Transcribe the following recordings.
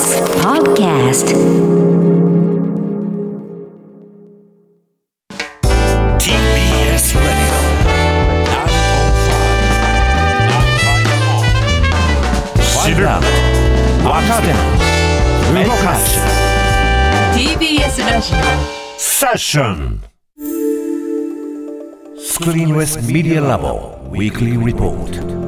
TBS Podcast. TBS Radio 知る若手動かす TBS ラジセッションスクリーンレスメディアラボウィ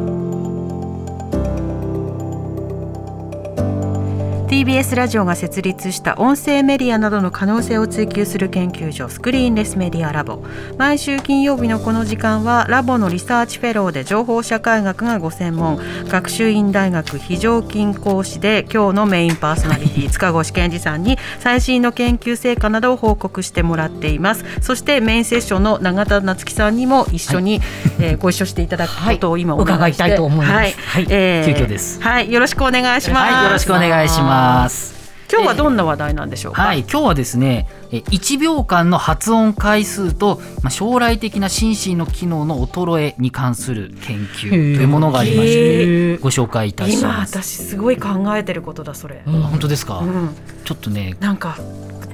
TBS ラジオが設立した音声メディアなどの可能性を追求する研究所スクリーンレスメディアラボ。毎週金曜日のこの時間はラボのリサーチフェローで情報社会学がご専門。学習院大学非常勤講師で今日のメインパーソナリティ塚越健司さんに最新の研究成果などを報告してもらっています。そしてメインセッションの永田夏来さんにも一緒に、えーご一緒していただくことを今お伺いしたいと思います。はい、はい。え急遽です。はい。よろしくお願いします、はい、よろしくお願いします。今日はどんな話題なんでしょうか？はい、今日はですね、え1秒間の発音回数と、まあ、将来的な心身の機能の衰えに関する研究というものがありまして、ご紹介いたし今ます。私すごい考えてることだそれ。あ本当ですか、うん、ちょっとね、なんか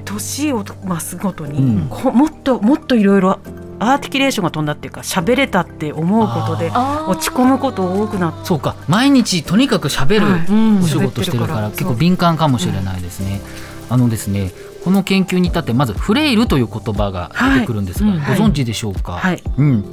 年を増すごとに、うん。こもっともっといろいろアーティキュレーションが飛んだっていうか喋れたって思うことで落ち込むこと多くなって。そうか、毎日とにかく喋はい。るうん。お仕事してるから、喋ってるから。結構敏感かもしれないですね。あのですね、この研究に至ってまずフレイルという言葉が出てくるんですが、はい。うんご存知でしょうか？はい。うん。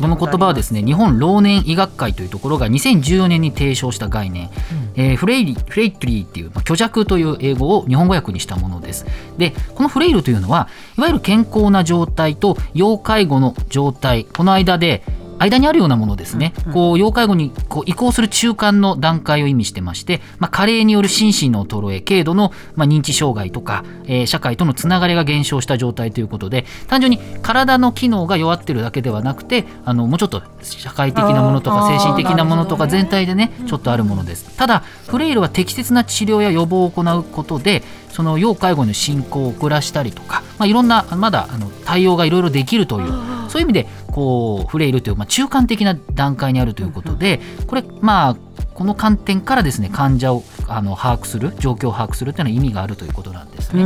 この言葉はですね日本老年医学会というところが2014年に提唱した概念、えーフレイリフレイトリーっていう、まあ、虚弱という英語を日本語訳にしたものです。でこのフレイルというのはいわゆる健康な状態と要介護の状態この間で間にあるようなものですね、こう要介護にこう移行する中間の段階を意味してまして、まあ、加齢による心身の衰え軽度の、まあ、認知障害とか、えー社会とのつながりが減少した状態ということで単純に体の機能が弱ってるだけではなくてあのもうちょっと社会的なものとか精神的なものとか全体でねちょっとあるものです。ただフレイルは適切な治療や予防を行うことでその要介護の進行を遅らしたりとか、まあ、いろんなまだあの対応がいろいろできるというそういう意味でこうフレイルという、まあ、中間的な段階にあるということでこれまあこの観点からですね患者をあの把握する状況を把握するというのは意味があるということなんですね。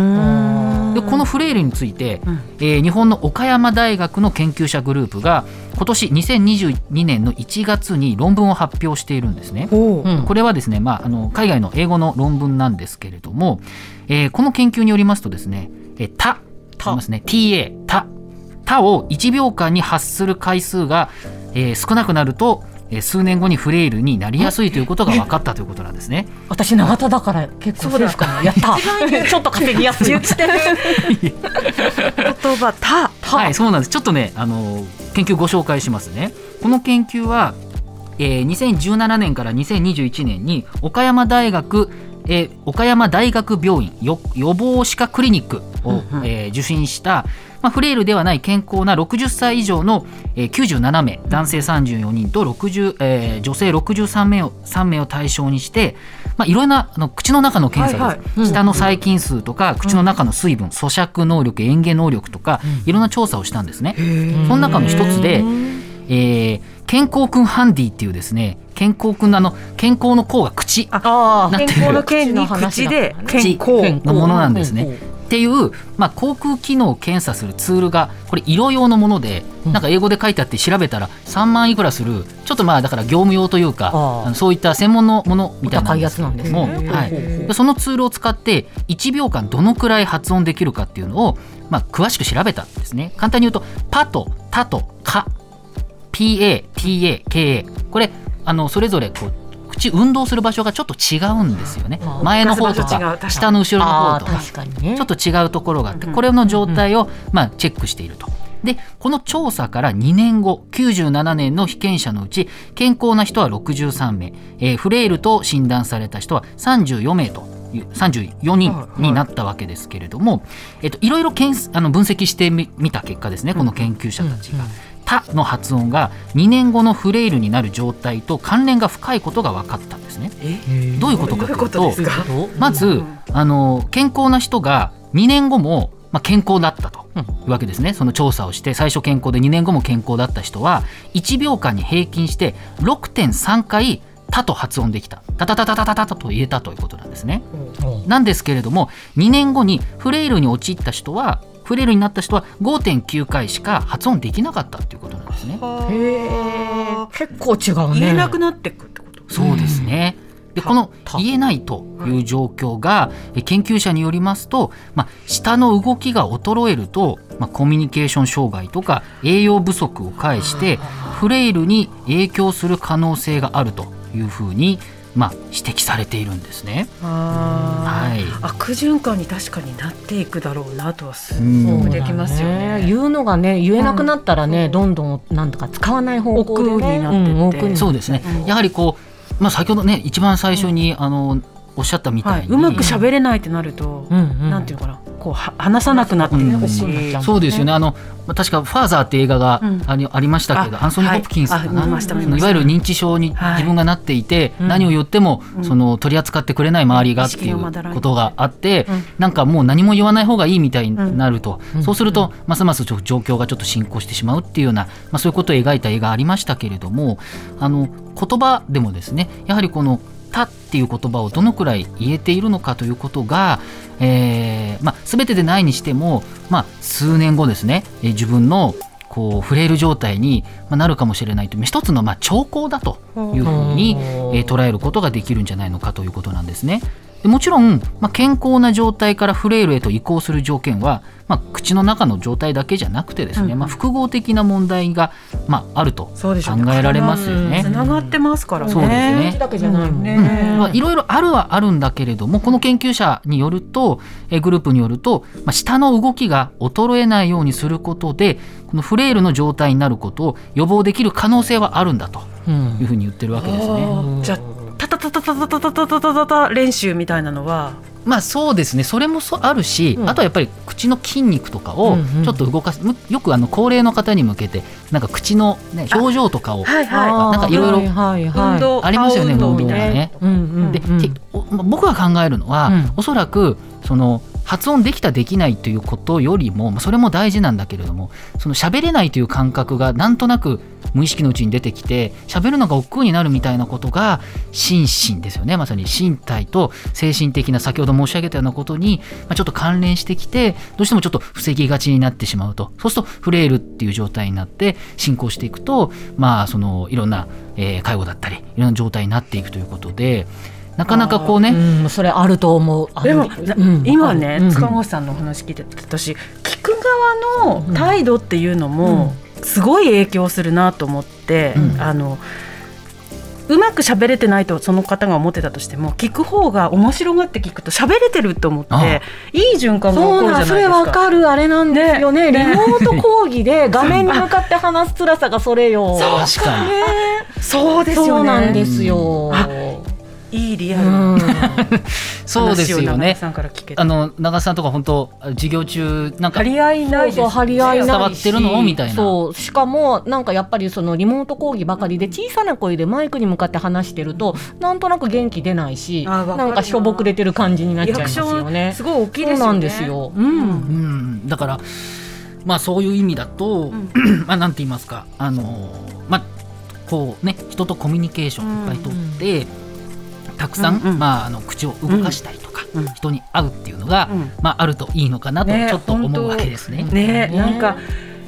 でこのフレイルについて、うん。えー日本の岡山大学の研究者グループが今年2022年の1月に論文を発表しているんですね。ほう。これはですね、まあ、あの海外の英語の論文なんですけれども、えーこの研究によりますとですね「えーた」と言いますね「ta」「た」「た」を1秒間に発する回数が、えー少なくなると、えー数年後にフレイルになりやすいということが分かったということなんですね。私永田だから結構セーフかなやったちょっと稼ぎやすい言ってる言葉たはい、そうなんです。ちょっとね、あの研究ご紹介しますね。この研究は、えー2017年から2021年に岡山大学えー岡山大学病院よ予防歯科クリニックを、えー受診した、まあ、フレイルではない健康な60歳以上の、えー97名男性34人と60、えー女性63名を3名を対象にして、まあ、いろんなあの口の中の検査です、はい舌の細菌数とか口の中の水分、咀嚼能力嚥下能力とか、いろんな調査をしたんですね。その中の一つで、えー健康くんハンディっていうですね健康くんのあの健康の甲が口。あなってる。健康の口で健康。のものなんですね。っていう、まあ、航空機能を検査するツールがこれ色用のもので、なんか英語で書いてあって調べたら3万いくらするちょっとまあだから業務用というかそういった専門のものみたいなんですけれども、ね。はい。そのツールを使って1秒間どのくらい発音できるかっていうのを、まあ、詳しく調べたんですね。簡単に言うと「パ」と「タ」と「カ」PA、TA、KA これあのそれぞれこう口運動する場所がちょっと違うんですよね。前の方とか下の後ろの方とかちょっと違うところがあってこれの状態をまあチェックしていると。でこの調査から2年後97年の被験者のうち健康な人は63名、えーフレイルと診断された人は34名という34人になったわけですけれども、えっと、いろいろ検すあの分析してみ見た結果ですねこの研究者たちが。「た」の発音が2年後のフレイルになる状態と関連が深いことが分かったんですね。どういうことかというとまずあの健康な人が2年後も、まあ、健康だったというわけですね、うん、その調査をして最初健康で2年後も健康だった人は1秒間に平均して6.3回「た」と発音できた「たたたたたたた」と言えたということなんですね。うん、なんですけれども2年後にフレイルに陥った人はフレイルになった人は5.9回しか発音できなかったっていうことなんですね。へえ結構違うね。言えなくなってくってこと？そうですね。でこのた言えないという状況がえ研究者によりますと、まあ、舌の動きが衰えると、まあ、コミュニケーション障害とか栄養不足を介してフレイルに影響する可能性があるというふうに、まあ、指摘されているんですね。あはい。ー悪循環に確かになっていくだろうなとはすうん。ごくできますよね。言うのがね言えなくなったらね、うん。どんどんなんとか使わない方向になってって。うんそうですね、うんやはりこう、まあ、先ほどね一番最初に、あのおっしゃったみたはい。い、に、うまく喋れないってなると、うんうん。なんていうのかな。こうは話さなくなっていくし、うんそうですよね。あのまあ確か「ファーザー」って映画がうん。あり,、ありましたけどあアンソニー・ホプキンスかはいな、あ見ました見そのました。いわゆる認知症にはい。自分がなっていて、うん。何を言っても、うん。その取り扱ってくれない周りがっていうことがあって、うん。なんかもう何も言わない方がいいみたいになると、うん。そうするとますますちょ状況がちょっと進行してしまうっていうような、まあ、そういうことを描いた映画ありましたけれどもあの言葉でもですねやはりこの「た」っていう言葉をどのくらい言えているのかということが、えーまあ、全てでないにしても、まあ、数年後ですね、えー自分のこうフレイル状態にまあなるかもしれないという一つのまあ兆候だというふうに、えー捉えることができるんじゃないのかということなんですね。でもちろん、まあ、健康な状態からフレイルへと移行する条件は、まあ、口の中の状態だけじゃなくてですね、うん。まあ、複合的な問題が、まあ、あるとそうでしょうね。考えられますよね。つ。ながってますからね。そうですね。口だけじゃないもん。まあ、いろいろあるはあるんだけれどもこの研究者によるとえーグループによると、まあ、舌の動きが衰えないようにすることでこのフレイルの状態になることを予防できる可能性はあるんだとうんいうふうに言ってるわけですね。あーじゃあタタタタタタタタタタタタ練習みたいなのはまあそうですねそれもそうあるし、うんあとはやっぱり口の筋肉とかをちょっと動かす、むよくあの高齢の方に向けてなんか口の、ね、表情とかをはいあーなんかいろいろはいはいありますよね顔運動運動みたいなね。うんうんで、うんけおまあ僕が考えるのは、うんおそらくその発音できたできないということよりもまあそれも大事なんだけれどもその喋れないという感覚がなんとなく無意識のうちに出てきて喋るのが億劫になるみたいなことが心身ですよね。まさに身体と精神的な先ほど申し上げたようなことに、まあ、ちょっと関連してきてどうしてもちょっと防ぎがちになってしまうと。そうするとフレイルっていう状態になって進行していくとまあそのいろんな、えー介護だったりいろんな状態になっていくということでなかなかこうねうんそれあると思う。あでも、うん今ね、うん。塚越さんのお話聞いてて私聞く側の態度っていうのもすごい影響するなと思って、うんあのうまく喋れてないとその方が思ってたとしても聞く方が面白がって聞くと喋れてると思っあていい循環が起こるじゃないですか。わかるあれなんですよねねリモート講義で画面に向かって話す辛さがそれよ。確かにそうですよね。そうなんですよ。あいいリアルそうですよね。話を長井さんから聞けたあの長瀬さんとか本当授業中なんか張り合いないです。そうそう張り合いないし。伝わってるの？みたいな。そう。しかもなんかやっぱりそのリモート講義ばかりで小さな声でマイクに向かって話してるとなんとなく元気出ないしななんかしょぼくれてる感じになっちゃいますよね。ンすごい大きいですよね。そうなんですよ。うん。うん。だからまあそういう意味だと、まあなんて言いますか。あのまあこうね人とコミュニケーションいっぱいとって、たくさん、うんうん。まああの口を動かしたりとか、うん。人に会うっていうのが、うん。まああるといいのかなとねちょっと思うわけですね。ねねなんか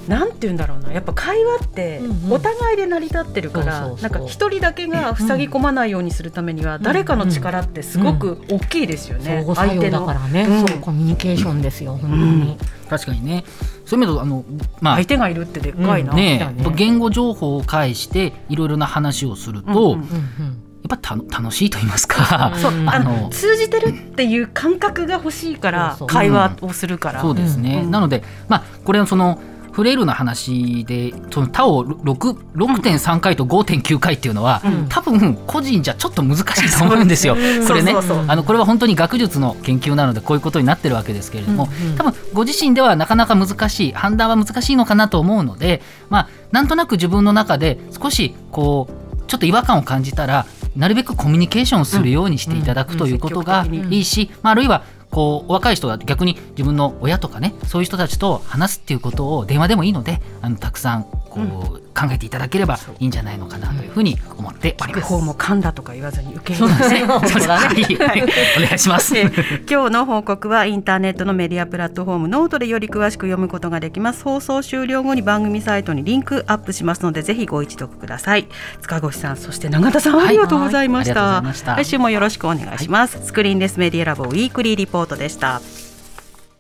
なんて言うんだろうな。やっぱ会話ってうんうん。お互いで成り立ってるから、なんか一人だけが塞ぎ込まないようにするためには、誰かの力ってすごく大きいですよね、相互作用だからね、うん。そうコミュニケーションですよ本当に、確かにね。そういう意味であのまあ相手がいるってでっかいな、うん。ね。だね。言語情報を介していろいろな話をすると、うんうんうん。うんやっぱた楽しいと言いますか、そうああのの通じてるっていう感覚が欲しいから会話をするから、そうですね、うん。なのでまあこれはそのフレイルの話でその他を6 6.3回と5.9回っていうのは、うん。多分個人じゃちょっと難しいと思うんですよ。これね。あのこれは本当に学術の研究なのでこういうことになってるわけですけれども、うんうん。多分ご自身ではなかなか難しい判断は難しいのかなと思うのでまあなんとなく自分の中で少しこうちょっと違和感を感じたらなるべくコミュニケーションをするようにしていただくということがいいし、まあ、あるいはこうお若い人は逆に自分の親とかねそういう人たちと話すっていうことを電話でもいいのであのたくさんこう。考えていただければいいんじゃないのかなというふうに思っております。聞く方も噛んだとか言わずに受け入れますだね。ね。はいお願いします。えー今日の報告はインターネットのメディアプラットフォームノートでより詳しく読むことができます。放送終了後に番組サイトにリンクアップしますのでぜひご一読ください。塚越さんそして永田さんはいありがとうございました,、来週もよろしくお願いします、スクリーンレスメディアラボウィークリーリポートでした。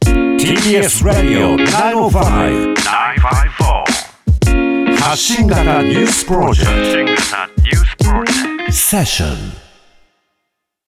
TBS Radio 905 954発信型ニュースプロジェクト。セッション